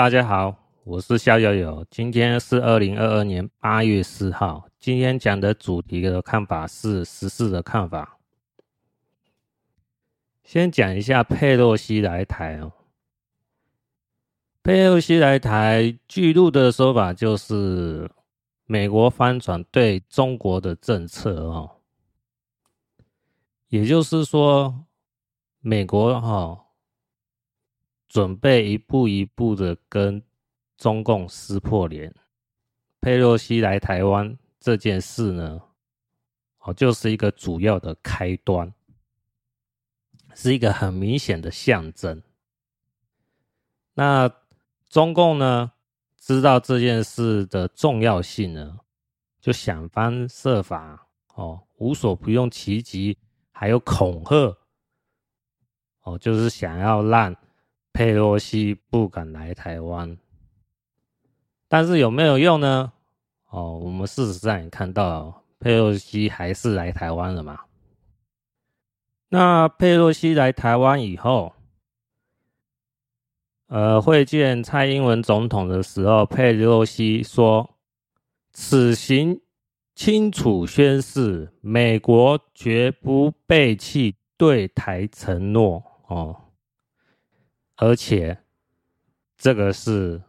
大家好，我是肖友友，今天是二零二二年八月四号。今天讲的主题的看法是时事的看法。先讲一下佩洛西来台哦。佩洛西来台，据路的说法就是美国翻转对中国的政策哦，也就是说，美国哈。准备一步一步的跟中共撕破脸。佩洛西来台湾这件事呢，哦，就是一个主要的开端，是一个很明显的象征。那中共呢，知道这件事的重要性呢，就想方设法哦，无所不用其极，还有恐吓，哦，就是想要让。佩洛西不敢来台湾，但是有没有用呢？哦，我们事实上也看到，佩洛西还是来台湾了嘛。那佩洛西来台湾以后，呃，会见蔡英文总统的时候，佩洛西说：“此行清楚宣示，美国绝不背弃对台承诺。”哦。而且，这个是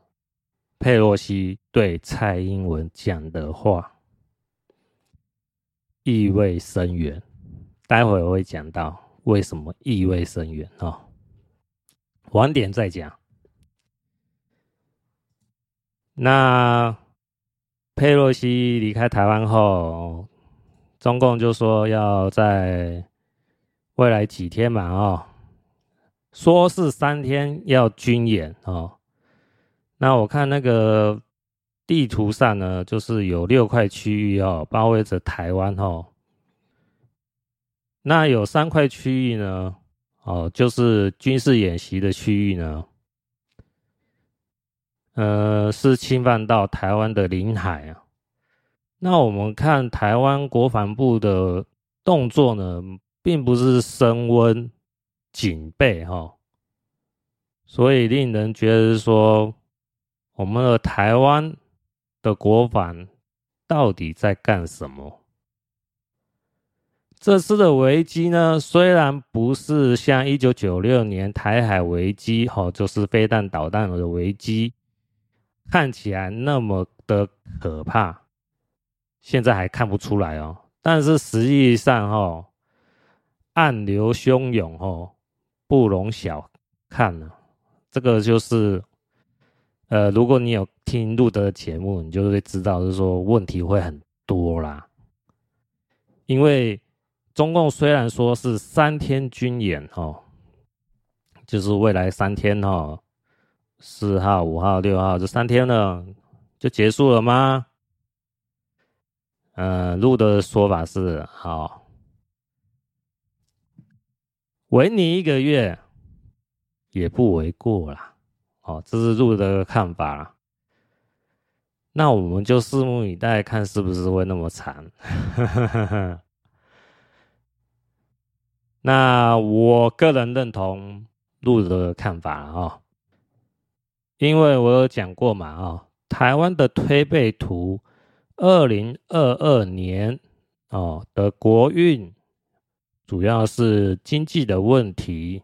佩洛西对蔡英文讲的话，意味深远。待会我会讲到为什么意味深远哦，晚点再讲。那佩洛西离开台湾后，中共就说要在未来几天嘛，哦。说是三天要军演哦，那我看那个地图上呢，就是有六块区域哦，包围着台湾哦。那有三块区域呢，哦，就是军事演习的区域呢，呃，是侵犯到台湾的领海啊。那我们看台湾国防部的动作呢，并不是升温。警备哈，所以令人觉得说，我们的台湾的国防到底在干什么？这次的危机呢，虽然不是像一九九六年台海危机哈，就是飞弹导弹的危机，看起来那么的可怕，现在还看不出来哦。但是实际上哈，暗流汹涌哦。不容小看了，这个就是，呃，如果你有听路德的节目，你就会知道，就是说问题会很多啦。因为中共虽然说是三天军演哦，就是未来三天哦，四号、五号、六号这三天呢就结束了吗？呃，路德的说法是好。为你一个月也不为过啦，哦，这是路的看法啦。那我们就拭目以待，看是不是会那么长。那我个人认同路的看法哦，因为我有讲过嘛，哦，台湾的推背图，二零二二年哦的国运。主要是经济的问题，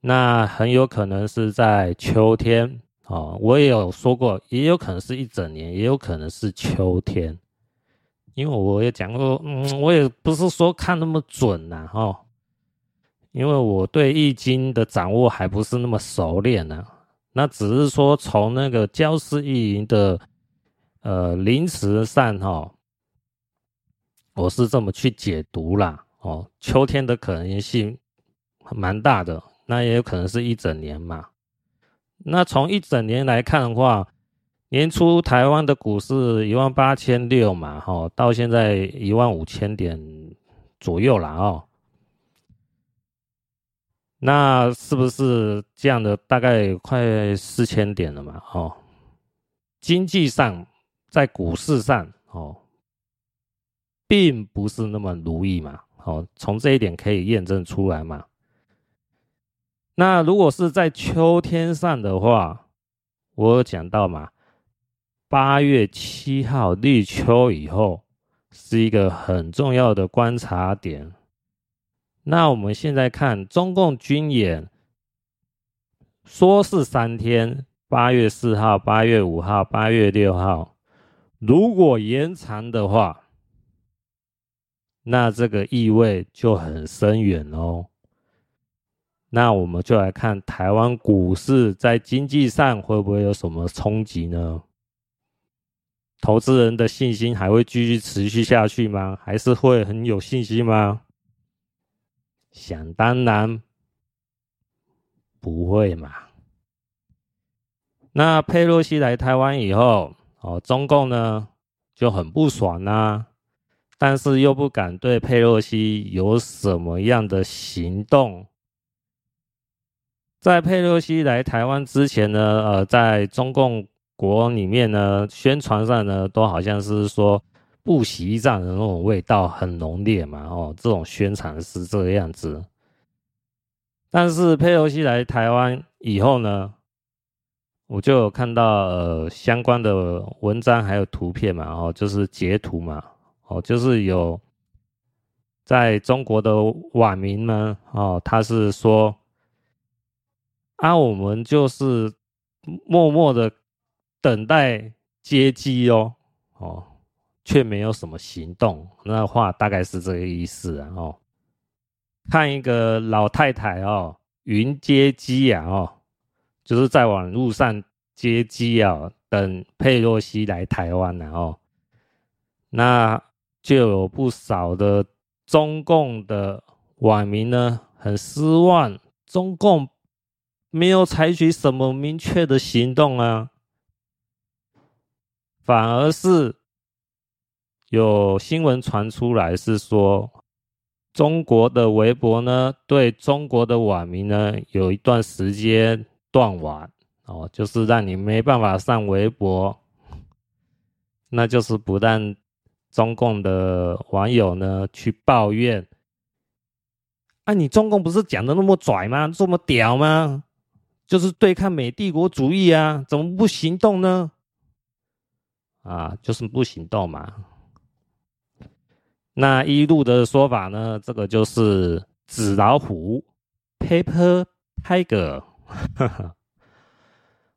那很有可能是在秋天哦。我也有说过，也有可能是一整年，也有可能是秋天。因为我也讲过，嗯，我也不是说看那么准呐，哦，因为我对易经的掌握还不是那么熟练呢。那只是说从那个教师易林的呃临时上哈，我是这么去解读啦。哦，秋天的可能性蛮大的，那也有可能是一整年嘛。那从一整年来看的话，年初台湾的股市一万八千六嘛，哈，到现在一万五千点左右了哦。那是不是这样的？大概快四千点了嘛，哦。经济上，在股市上，哦，并不是那么如意嘛。哦，从这一点可以验证出来嘛？那如果是在秋天上的话，我有讲到嘛，八月七号立秋以后是一个很重要的观察点。那我们现在看中共军演，说是三天，八月四号、八月五号、八月六号，如果延长的话，那这个意味就很深远哦。那我们就来看台湾股市在经济上会不会有什么冲击呢？投资人的信心还会继续持续下去吗？还是会很有信心吗？想当然不会嘛。那佩洛西来台湾以后，哦，中共呢就很不爽呐、啊，但是又不敢对佩洛西有什么样的行动。在佩洛西来台湾之前呢，呃，在中共国里面呢，宣传上呢，都好像是说不惜战的那种味道很浓烈嘛，哦，这种宣传是这个样子。但是佩洛西来台湾以后呢，我就有看到呃相关的文章还有图片嘛，哦，就是截图嘛，哦，就是有在中国的网民呢，哦，他是说。啊，我们就是默默的等待接机哦，哦，却没有什么行动。那话大概是这个意思啊，哦，看一个老太太哦，云接机啊，哦，就是在网路上接机啊，等佩洛西来台湾然后，哦，那就有不少的中共的网民呢，很失望，中共。没有采取什么明确的行动啊，反而是有新闻传出来，是说中国的微博呢，对中国的网民呢，有一段时间断网哦，就是让你没办法上微博，那就是不让中共的网友呢去抱怨。啊，你中共不是讲的那么拽吗？这么屌吗？就是对抗美帝国主义啊，怎么不行动呢？啊，就是不行动嘛。那依路的说法呢，这个就是纸老虎 （Paper Tiger）。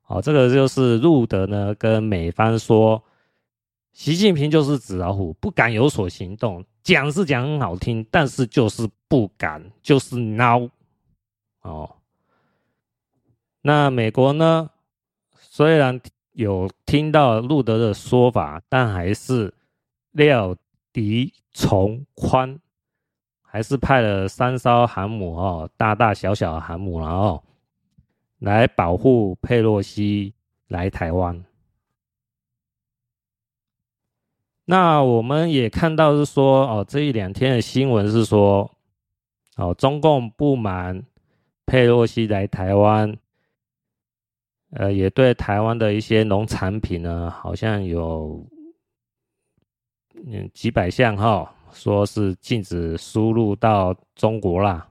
好，这个就是路德呢跟美方说，习近平就是纸老虎，不敢有所行动。讲是讲很好听，但是就是不敢，就是孬。哦。那美国呢？虽然有听到路德的说法，但还是料敌从宽，还是派了三艘航母哦，大大小小的航母，然后来保护佩洛西来台湾。那我们也看到是说哦，这一两天的新闻是说哦，中共不满佩洛西来台湾。呃，也对台湾的一些农产品呢，好像有嗯几百项哈，说是禁止输入到中国啦。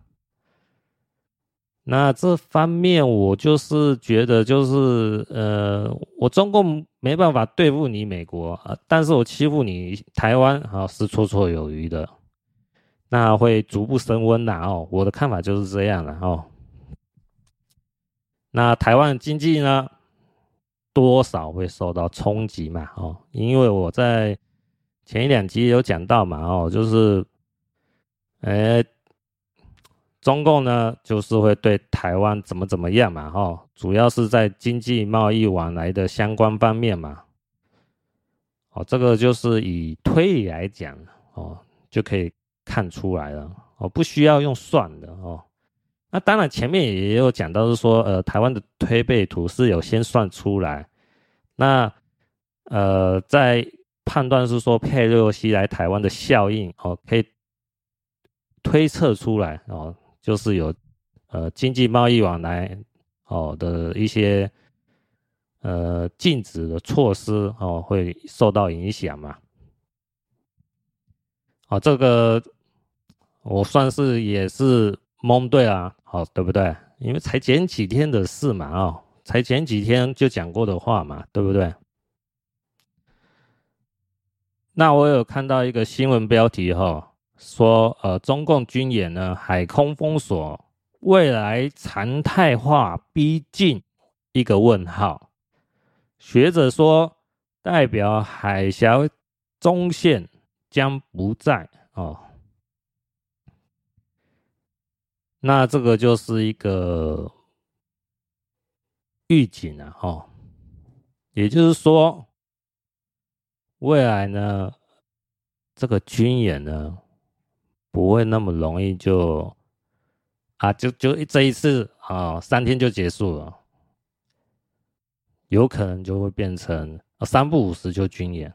那这方面我就是觉得，就是呃，我中共没办法对付你美国啊，但是我欺负你台湾啊，是绰绰有余的，那会逐步升温的哦。我的看法就是这样的哦。那台湾经济呢，多少会受到冲击嘛？哦，因为我在前一两集有讲到嘛，哦，就是，哎，中共呢，就是会对台湾怎么怎么样嘛？哦，主要是在经济贸易往来的相关方面嘛。哦，这个就是以推理来讲，哦，就可以看出来了。哦，不需要用算的哦。那当然，前面也有讲到，是说，呃，台湾的推背图是有先算出来，那，呃，在判断是说佩洛西来台湾的效应哦，可以推测出来哦，就是有呃经济贸易往来哦的一些呃禁止的措施哦会受到影响嘛，哦，这个我算是也是。蒙对啊，好，对不对？因为才前几天的事嘛，哦，才前几天就讲过的话嘛，对不对？那我有看到一个新闻标题哈，说呃，中共军演呢，海空封锁，未来常态化逼近一个问号。学者说，代表海峡中线将不在哦。那这个就是一个预警啊哈，也就是说。未来呢，这个军演呢，不会那么容易就啊，就就这一次啊，三天就结束了，有可能就会变成三不五时就军演，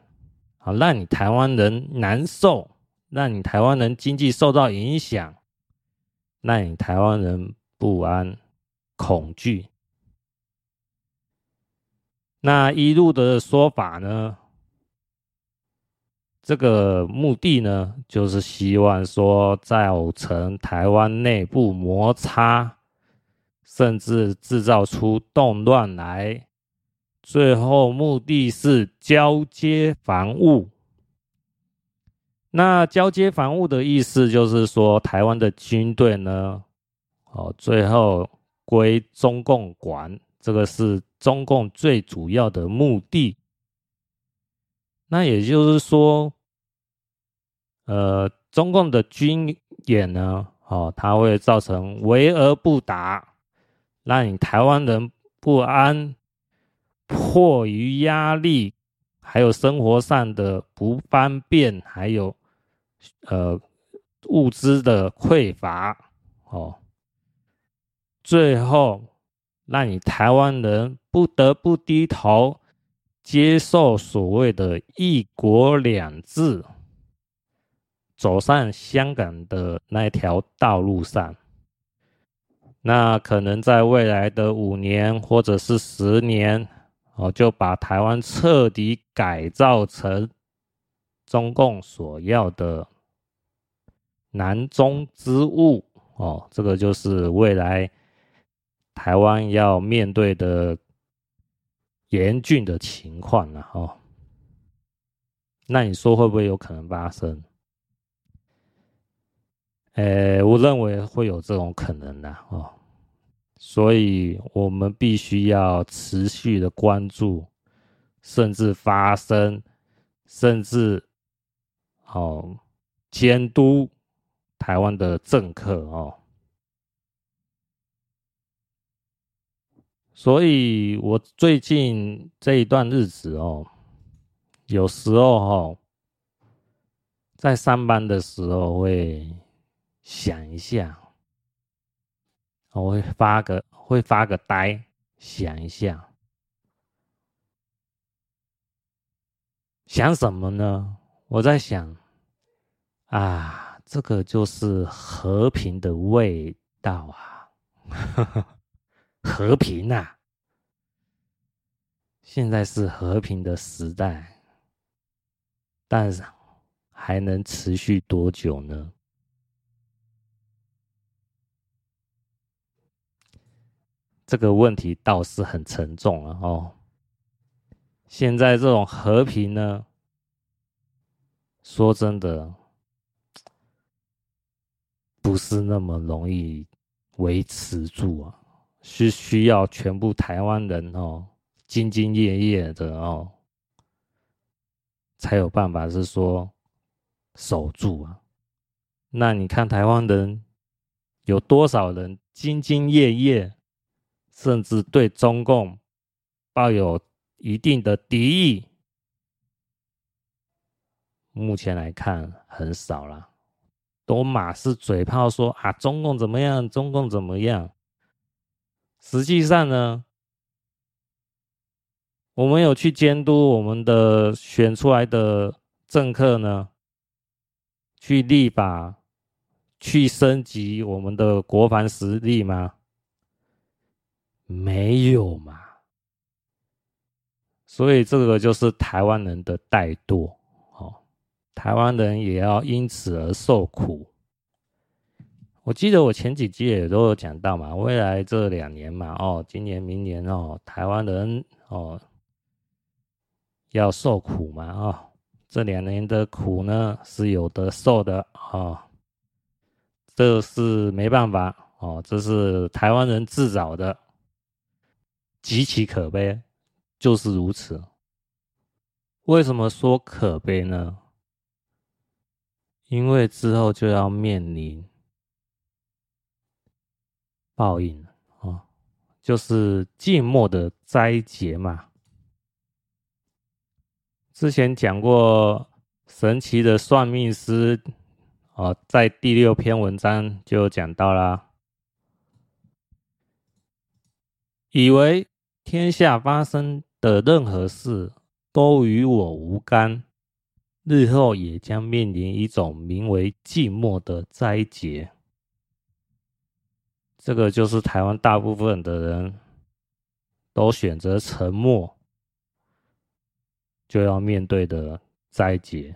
啊，让你台湾人难受，让你台湾人经济受到影响，让你台湾人不安、恐惧。那一路的说法呢？这个目的呢，就是希望说造成台湾内部摩擦，甚至制造出动乱来，最后目的是交接防务。那交接防务的意思就是说，台湾的军队呢，哦，最后归中共管，这个是中共最主要的目的。那也就是说，呃，中共的军演呢，哦，它会造成围而不打，让你台湾人不安，迫于压力，还有生活上的不方便，还有呃物资的匮乏，哦，最后让你台湾人不得不低头。接受所谓的一国两制，走上香港的那条道路上，那可能在未来的五年或者是十年，哦，就把台湾彻底改造成中共所要的南中之物，哦，这个就是未来台湾要面对的。严峻的情况了哦，那你说会不会有可能发生？呃，我认为会有这种可能的哦，所以我们必须要持续的关注，甚至发生，甚至哦监督台湾的政客哦。所以，我最近这一段日子哦，有时候哦，在上班的时候会想一下，我会发个会发个呆，想一下，想什么呢？我在想，啊，这个就是和平的味道啊。和平啊！现在是和平的时代，但是还能持续多久呢？这个问题倒是很沉重了哦。现在这种和平呢，说真的，不是那么容易维持住啊。是需要全部台湾人哦，兢兢业业的哦，才有办法是说守住啊。那你看台湾人有多少人兢兢业业，甚至对中共抱有一定的敌意？目前来看很少了，都马是嘴炮说啊，中共怎么样，中共怎么样。实际上呢，我们有去监督我们的选出来的政客呢，去立法，去升级我们的国防实力吗？没有嘛。所以这个就是台湾人的怠惰，哦，台湾人也要因此而受苦。我记得我前几集也都有讲到嘛，未来这两年嘛，哦，今年、明年哦，台湾人哦要受苦嘛，哦，这两年的苦呢是有得受的哦，这是没办法哦，这是台湾人自找的，极其可悲，就是如此。为什么说可悲呢？因为之后就要面临。报应哦，就是静默的灾劫嘛。之前讲过神奇的算命师哦，在第六篇文章就讲到啦，以为天下发生的任何事都与我无干，日后也将面临一种名为寂寞的灾劫。这个就是台湾大部分的人都选择沉默，就要面对的灾劫，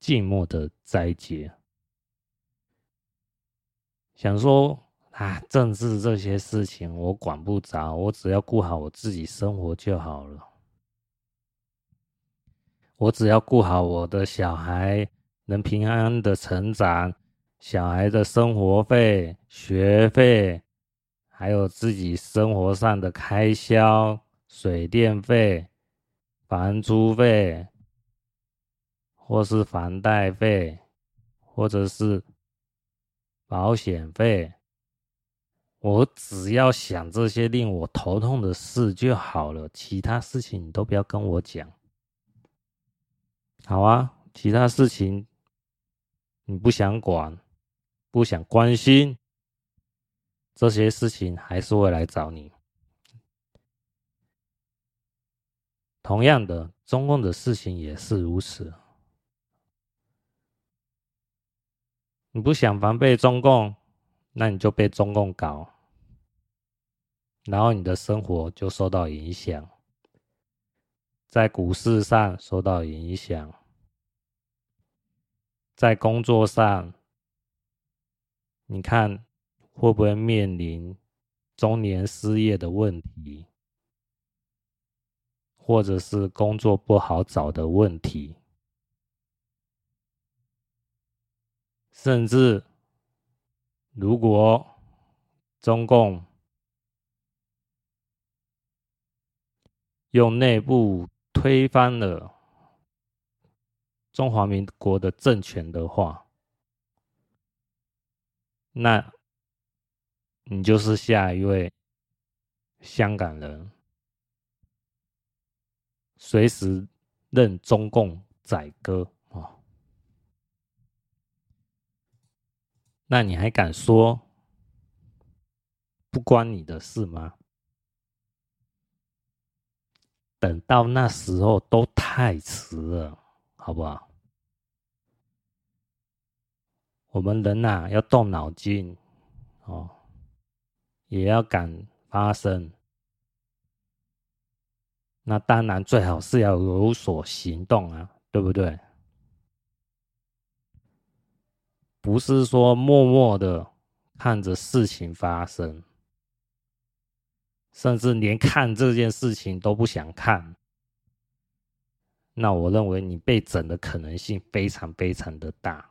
寂寞的灾劫。想说啊，政治这些事情我管不着，我只要顾好我自己生活就好了。我只要顾好我的小孩能平安的成长。小孩的生活费、学费，还有自己生活上的开销，水电费、房租费，或是房贷费，或者是保险费，我只要想这些令我头痛的事就好了，其他事情你都不要跟我讲。好啊，其他事情你不想管。不想关心这些事情，还是会来找你。同样的，中共的事情也是如此。你不想防备中共，那你就被中共搞，然后你的生活就受到影响，在股市上受到影响，在工作上。你看会不会面临中年失业的问题，或者是工作不好找的问题，甚至如果中共用内部推翻了中华民国的政权的话，那，你就是下一位香港人，随时任中共宰割哦。那你还敢说不关你的事吗？等到那时候都太迟了，好不好？我们人呐、啊，要动脑筋哦，也要敢发声。那当然最好是要有所行动啊，对不对？不是说默默的看着事情发生，甚至连看这件事情都不想看。那我认为你被整的可能性非常非常的大。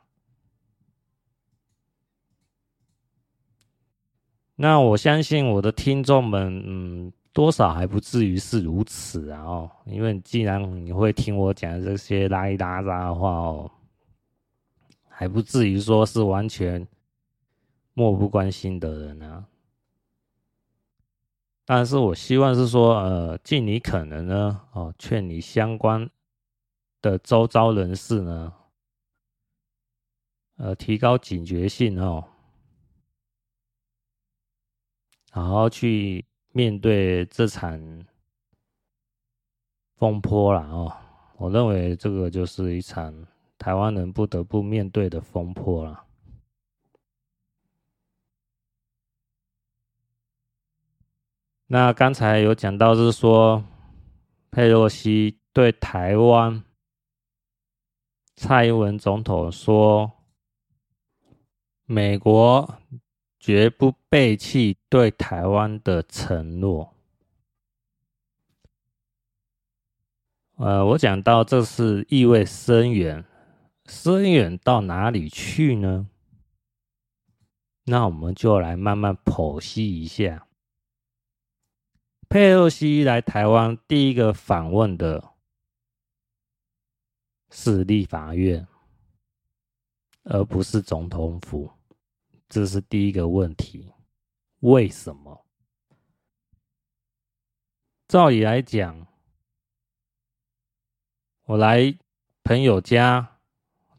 那我相信我的听众们，嗯，多少还不至于是如此啊哦，因为既然你会听我讲这些拉一拉杂的话哦，还不至于说是完全漠不关心的人啊。但是我希望是说，呃，尽你可能呢，哦，劝你相关的周遭人士呢，呃，提高警觉性哦。好好去面对这场风波了哦，我认为这个就是一场台湾人不得不面对的风波了。那刚才有讲到是说，佩洛西对台湾蔡英文总统说：“美国绝不背弃对台湾的承诺。呃，我讲到这是意味深远，深远到哪里去呢？那我们就来慢慢剖析一下。佩洛西来台湾第一个访问的是立法院，而不是总统府，这是第一个问题。为什么？照理来讲。我来朋友家，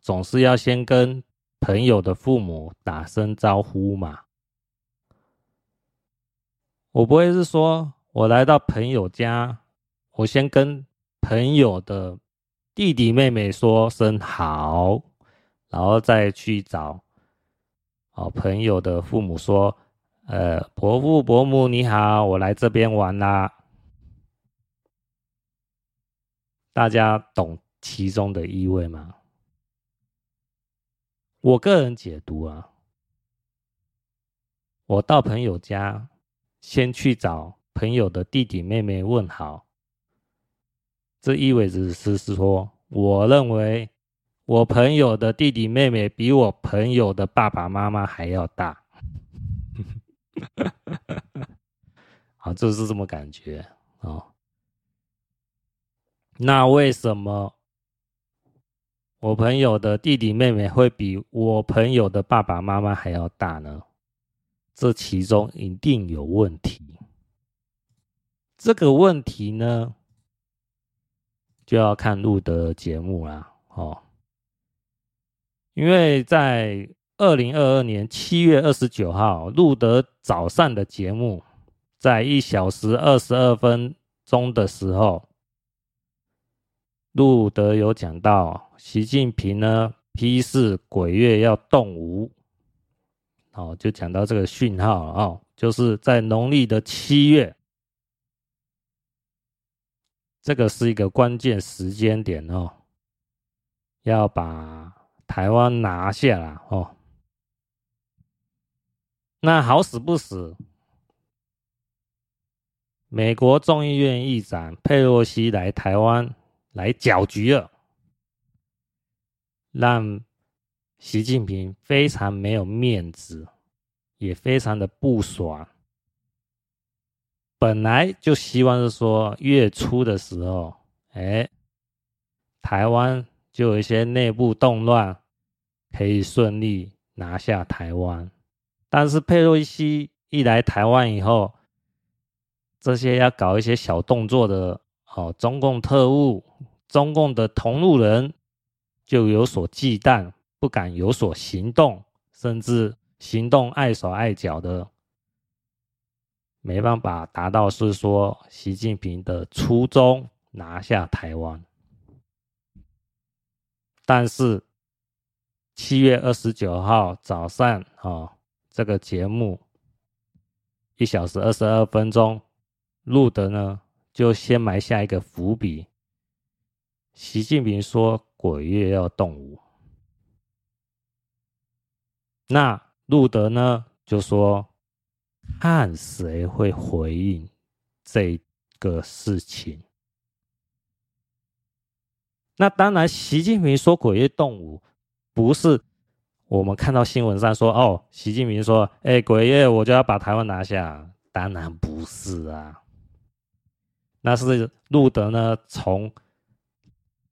总是要先跟朋友的父母打声招呼嘛。我不会是说我来到朋友家，我先跟朋友的弟弟妹妹说声好，然后再去找好朋友的父母说：“呃，伯父伯母你好，我来这边玩啦。”大家懂其中的意味吗？我个人解读啊，我到朋友家，先去找朋友的弟弟妹妹问好，这意味着是说，我认为我朋友的弟弟妹妹比我朋友的爸爸妈妈还要大。好，就是这么感觉哦。那为什么我朋友的弟弟妹妹会比我朋友的爸爸妈妈还要大呢？这其中一定有问题。这个问题呢，就要看路德的节目啦，哦，因为在二零二二年七月二十九号，路德早上的节目，在一小时二十二分钟的时候。路德有讲到，习近平呢批示鬼月要动武，哦，就讲到这个讯号哦，就是在农历的七月，这个是一个关键时间点哦，要把台湾拿下来哦。那好死不死，美国众议院议长佩洛西来台湾。来搅局了，让习近平非常没有面子，也非常的不爽。本来就希望是说月初的时候，哎，台湾就有一些内部动乱，可以顺利拿下台湾。但是佩洛西一来台湾以后，这些要搞一些小动作的。哦，中共特务、中共的同路人就有所忌惮，不敢有所行动，甚至行动碍手碍脚的，没办法达到是说习近平的初衷，拿下台湾。但是七月二十九号早上，哦，这个节目一小时二十二分钟录的呢。就先埋下一个伏笔。习近平说鬼月要动武，那路德呢就说看谁会回应这个事情。那当然，习近平说鬼月动武，不是我们看到新闻上说哦，习近平说，哎，鬼月我就要把台湾拿下，当然不是啊。那是路德呢，从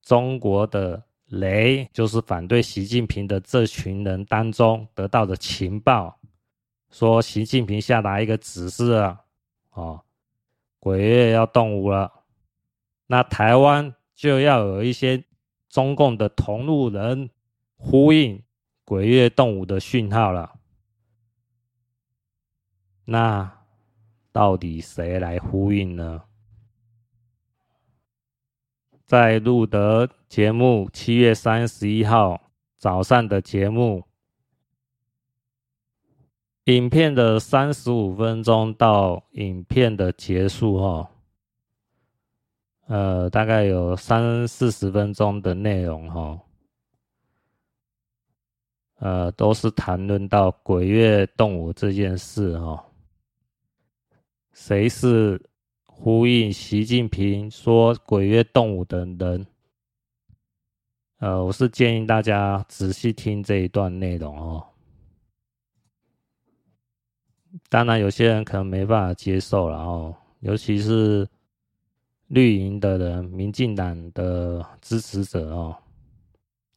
中国的雷，就是反对习近平的这群人当中得到的情报，说习近平下达一个指示啊，哦，鬼月要动武了，那台湾就要有一些中共的同路人呼应鬼月动物的讯号了。那到底谁来呼应呢？在路德节目七月三十一号早上的节目，影片的三十五分钟到影片的结束哈，呃，大概有三四十分钟的内容哈。呃，都是谈论到鬼月动物这件事哈。谁是呼应习近平说鬼月动物的人？呃，我是建议大家仔细听这一段内容哦。当然，有些人可能没办法接受了哦，尤其是绿营的人、民进党的支持者哦，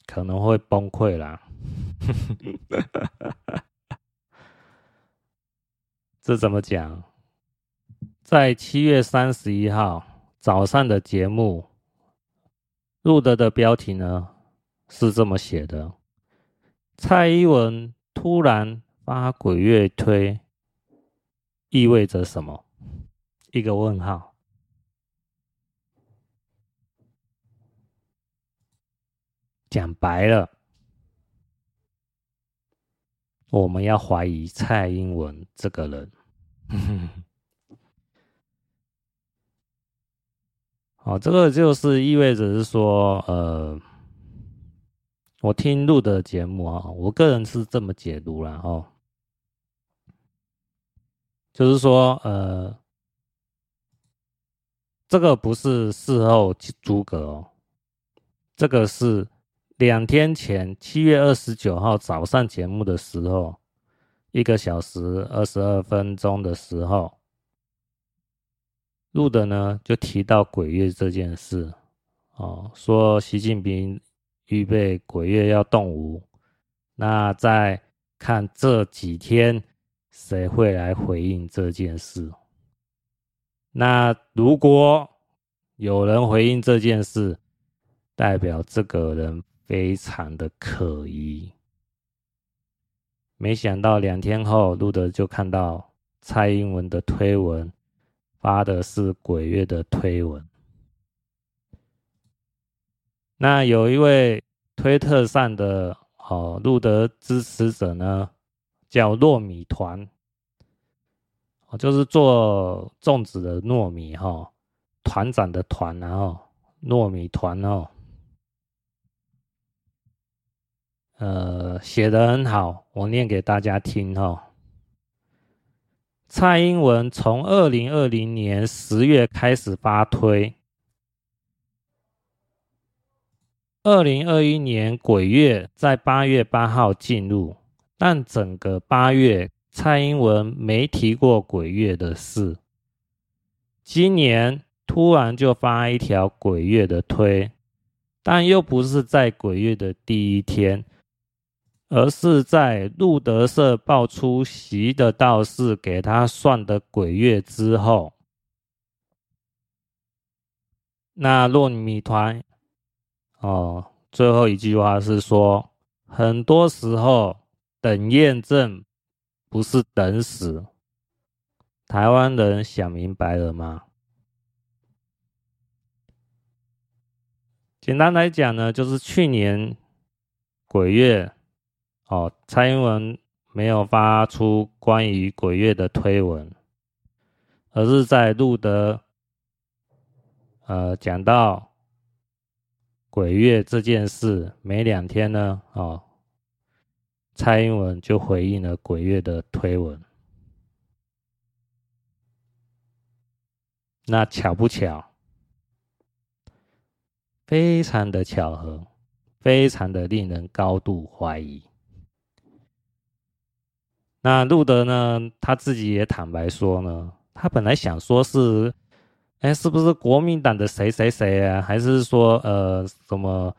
可能会崩溃啦。这怎么讲？在七月三十一号早上的节目，录的的标题呢是这么写的：蔡英文突然发鬼月推。意味着什么？一个问号。讲白了，我们要怀疑蔡英文这个人。哦，这个就是意味着是说，呃，我听录的节目啊，我个人是这么解读了哦。就是说，呃，这个不是事后诸葛哦，这个是两天前七月二十九号早上节目的时候，一个小时二十二分钟的时候录的呢，就提到鬼月这件事哦，说习近平预备鬼月要动武，那再看这几天。谁会来回应这件事？那如果有人回应这件事，代表这个人非常的可疑。没想到两天后，路德就看到蔡英文的推文，发的是鬼月的推文。那有一位推特上的哦，路德支持者呢？叫糯米团，就是做粽子的糯米哈，团长的团，然后糯米团哦，呃，写得很好，我念给大家听哈。蔡英文从二零二零年十月开始发推，二零二一年鬼月在八月八号进入。但整个八月，蔡英文没提过鬼月的事。今年突然就发一条鬼月的推，但又不是在鬼月的第一天，而是在路德社爆出习的道士给他算的鬼月之后。那糯米团哦，最后一句话是说，很多时候。等验证不是等死，台湾人想明白了吗？简单来讲呢，就是去年鬼月哦，蔡英文没有发出关于鬼月的推文，而是在录的呃讲到鬼月这件事没两天呢，哦。蔡英文就回应了鬼月的推文，那巧不巧？非常的巧合，非常的令人高度怀疑。那路德呢？他自己也坦白说呢，他本来想说是，哎，是不是国民党的谁谁谁啊？还是说呃什么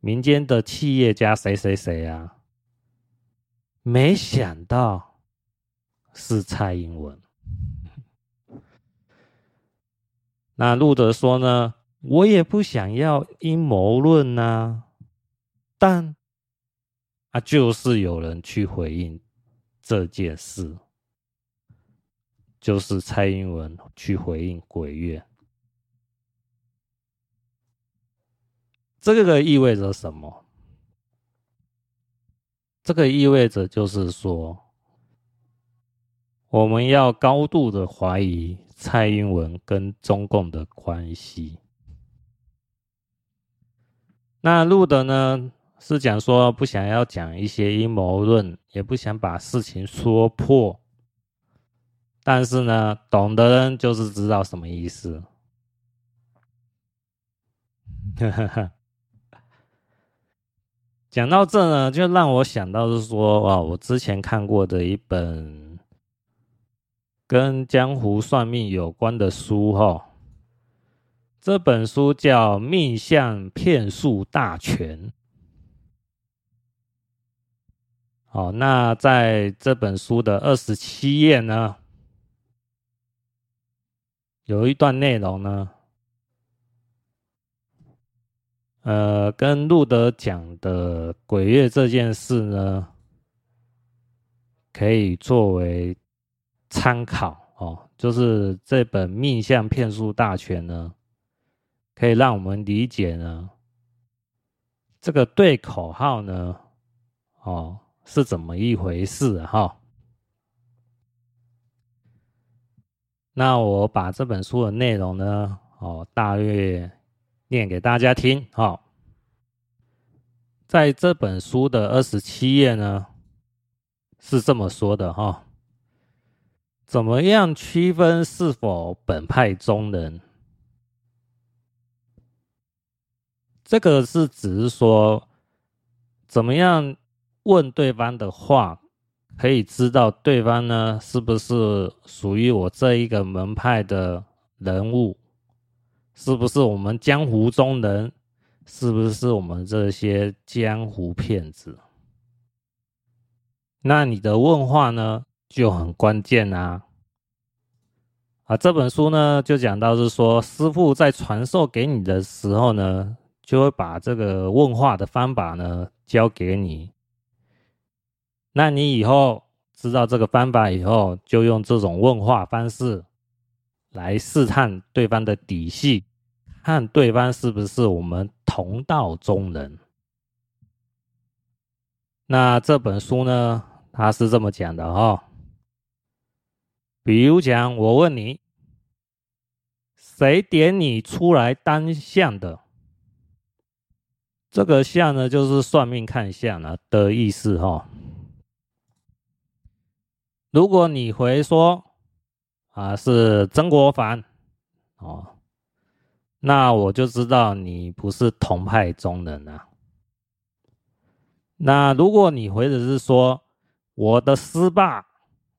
民间的企业家谁谁谁啊？没想到是蔡英文。那路德说呢，我也不想要阴谋论呐，但啊，就是有人去回应这件事，就是蔡英文去回应鬼月，这个意味着什么？这个意味着，就是说，我们要高度的怀疑蔡英文跟中共的关系。那路德呢，是讲说不想要讲一些阴谋论，也不想把事情说破。但是呢，懂的人就是知道什么意思。讲到这呢，就让我想到是说，哇，我之前看过的一本跟江湖算命有关的书，哈。这本书叫《命相骗术大全》。好，那在这本书的二十七页呢，有一段内容呢，呃，跟路德讲的鬼月这件事呢，可以作为参考哦。就是这本《命相骗术大全》呢。可以让我们理解呢，这个对口号呢，哦，是怎么一回事哈、那我把这本书的内容呢，哦，大约念给大家听哈、在这本书的二十七页呢，是这么说的哈、怎么样区分是否本派中人？这个是只是说，怎么样问对方的话，可以知道对方呢是不是属于我这一个门派的人物，是不是我们江湖中人，是不是我们这些江湖骗子？那你的问话呢就很关键啊！啊，这本书呢就讲到是说，师傅在传授给你的时候呢。就会把这个问话的方法呢教给你，那你以后知道这个方法以后，就用这种问话方式来试探对方的底细，看对方是不是我们同道中人。那这本书呢，它是这么讲的哦，比如讲，我问你，谁点你出来当相的？这个相呢，就是算命看相了的意思哈。如果你回说啊是曾国藩哦，那我就知道你不是同派中人啊。那如果你回的是说我的师爸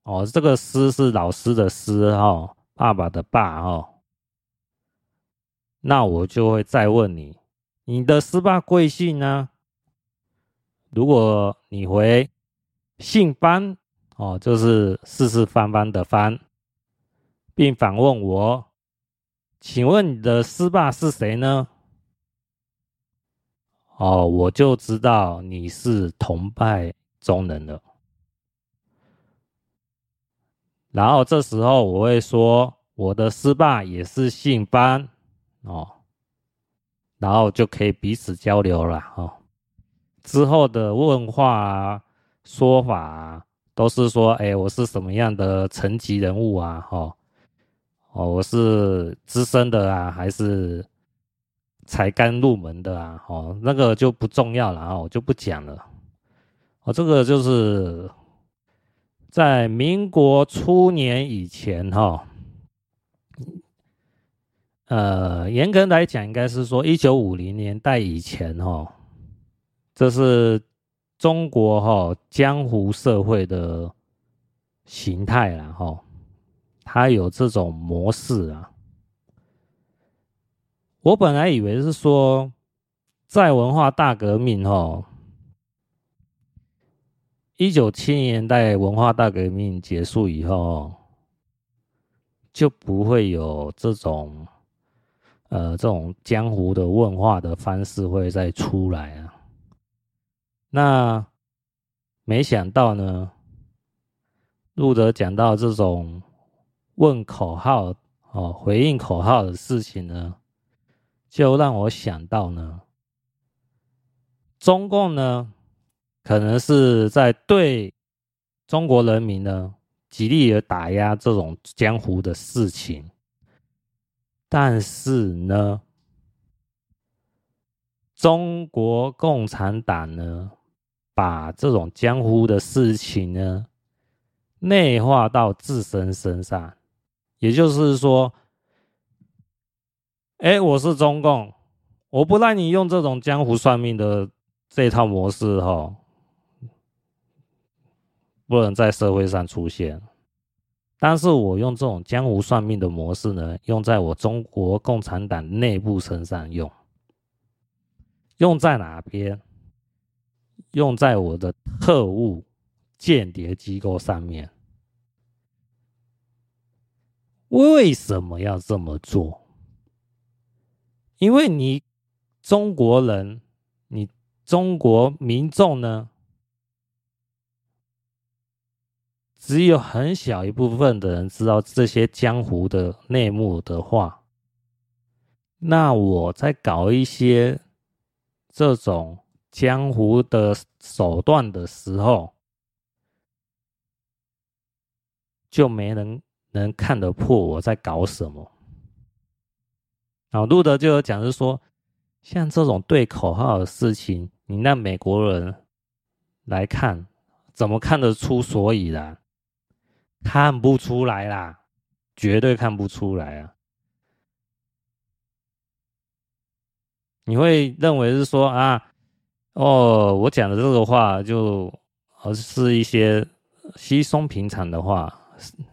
哦，这个师是老师的师哦，爸爸的爸哦，那我就会再问你。你的师爸贵姓呢？如果你回姓班哦，就是四四方方的方，并反问我，请问你的师爸是谁呢？哦，我就知道你是同拜中人了。然后这时候我会说，我的师爸也是姓班哦。然后就可以彼此交流了哦。之后的问话啊、说法啊，都是说：“哎，我是什么样的层级人物啊？哦，哦，我是资深的啊，还是才刚入门的啊？哦，那个就不重要了啊，我就不讲了。哦，这个就是在民国初年以前哈。”呃，严格来讲，应该是说一九五零年代以前，哈，这是中国哈江湖社会的形态了，哈，它有这种模式啊。我本来以为是说，在文化大革命，哈，一九七零年代文化大革命结束以后，就不会有这种。呃，这种江湖的问话的方式会再出来啊？那没想到呢，路德讲到这种问口号哦，回应口号的事情呢，就让我想到呢，中共呢，可能是在对中国人民呢，极力的打压这种江湖的事情。但是呢，中国共产党呢，把这种江湖的事情呢，内化到自身身上，也就是说，哎，我是中共，我不让你用这种江湖算命的这套模式哈，不能在社会上出现。但是我用这种江湖算命的模式呢，用在我中国共产党内部身上用，用在哪边？用在我的特务间谍机构上面。为什么要这么做？因为你中国人，你中国民众呢，只有很小一部分的人知道这些江湖的内幕的话，那我在搞一些这种江湖的手段的时候，就没人能看得破我在搞什么。然后路德就有讲，是说，像这种对口号的事情，你让美国人来看，怎么看得出所以然？看不出来啦，绝对看不出来啊！你会认为是说啊，哦，我讲的这个话就而是一些稀松平常的话，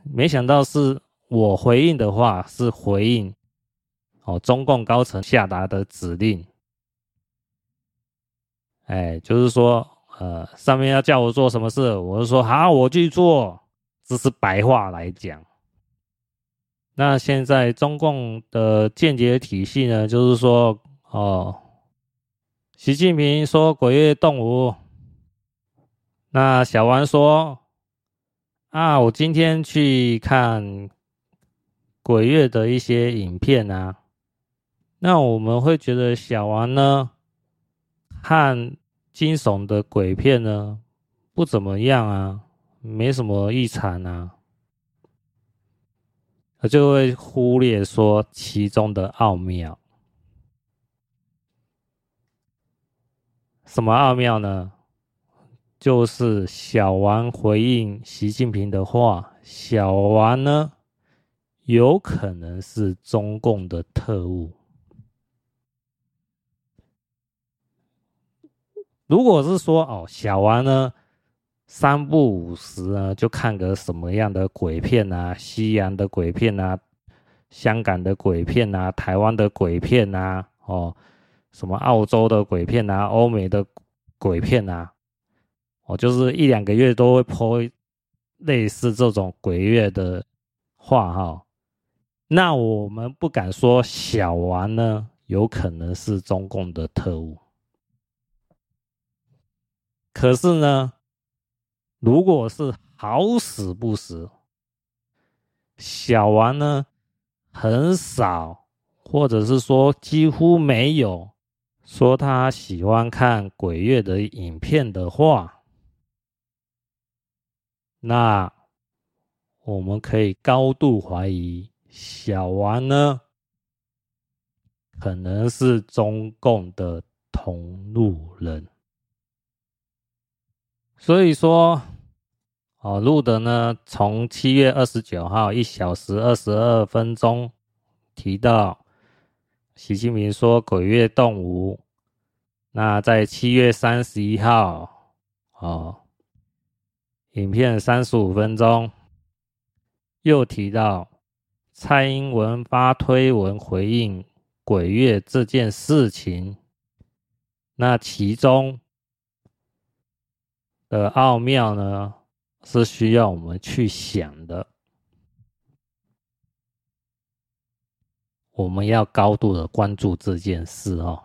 没想到是我回应的话是回应哦，中共高层下达的指令，哎，就是说呃，上面要叫我做什么事，我就说好，我去做。这是白话来讲。那现在中共的间谍体系呢，就是说，哦，习近平说鬼月动武，那小王说，啊，我今天去看鬼月的一些影片啊，那我们会觉得小王呢，看惊悚的鬼片呢，不怎么样啊。没什么异常啊，他就会忽略说其中的奥妙。什么奥妙呢？就是小王回应习近平的话，小王呢，有可能是中共的特务。如果是说哦，小王呢？三不五时呢，就看个什么样的鬼片啊，西洋的鬼片啊，香港的鬼片啊，台湾的鬼片啊，哦，什么澳洲的鬼片啊，欧美的鬼片啊，哦，就是一两个月都会播类似这种鬼月的话哈。那我们不敢说小王呢，有可能是中共的特务，可是呢。如果是好死不死，小王呢，很少，或者是说几乎没有说他喜欢看鬼月的影片的话，那我们可以高度怀疑小王呢，可能是中共的同路人。所以说，哦，路德呢，从七月二十九号一小时二十二分钟提到，习近平说鬼月动无。那在七月三十一号，哦，影片三十五分钟又提到蔡英文发推文回应鬼月这件事情。那其中。的奥妙呢，是需要我们去想的。我们要高度的关注这件事哦。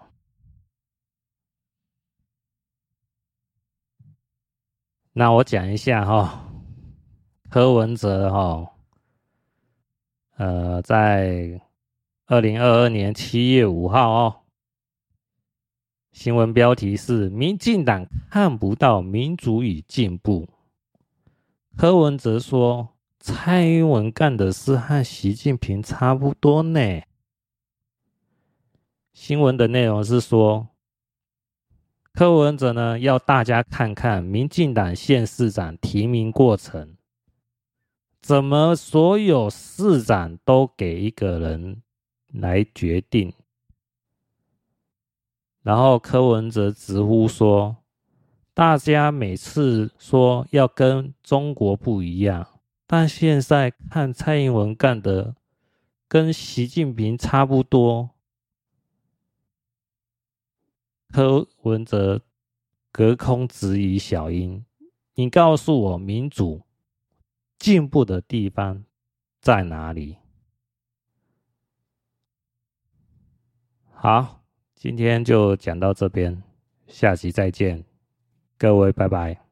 那我讲一下哈、哦，柯文哲哈、哦，呃，在二零二二年七月五号哦。新闻标题是：民进党看不到民主与进步。柯文哲说，蔡英文干的事和习近平差不多呢。新闻的内容是说，柯文哲呢，要大家看看民进党县市长提名过程，怎么所有市长都给一个人来决定？然后柯文哲直呼说：“大家每次说要跟中国不一样，但现在看蔡英文干的跟习近平差不多。”柯文哲隔空质疑小英：“你告诉我，民主进步的地方在哪里？”好，今天就讲到这边，下期再见，各位拜拜。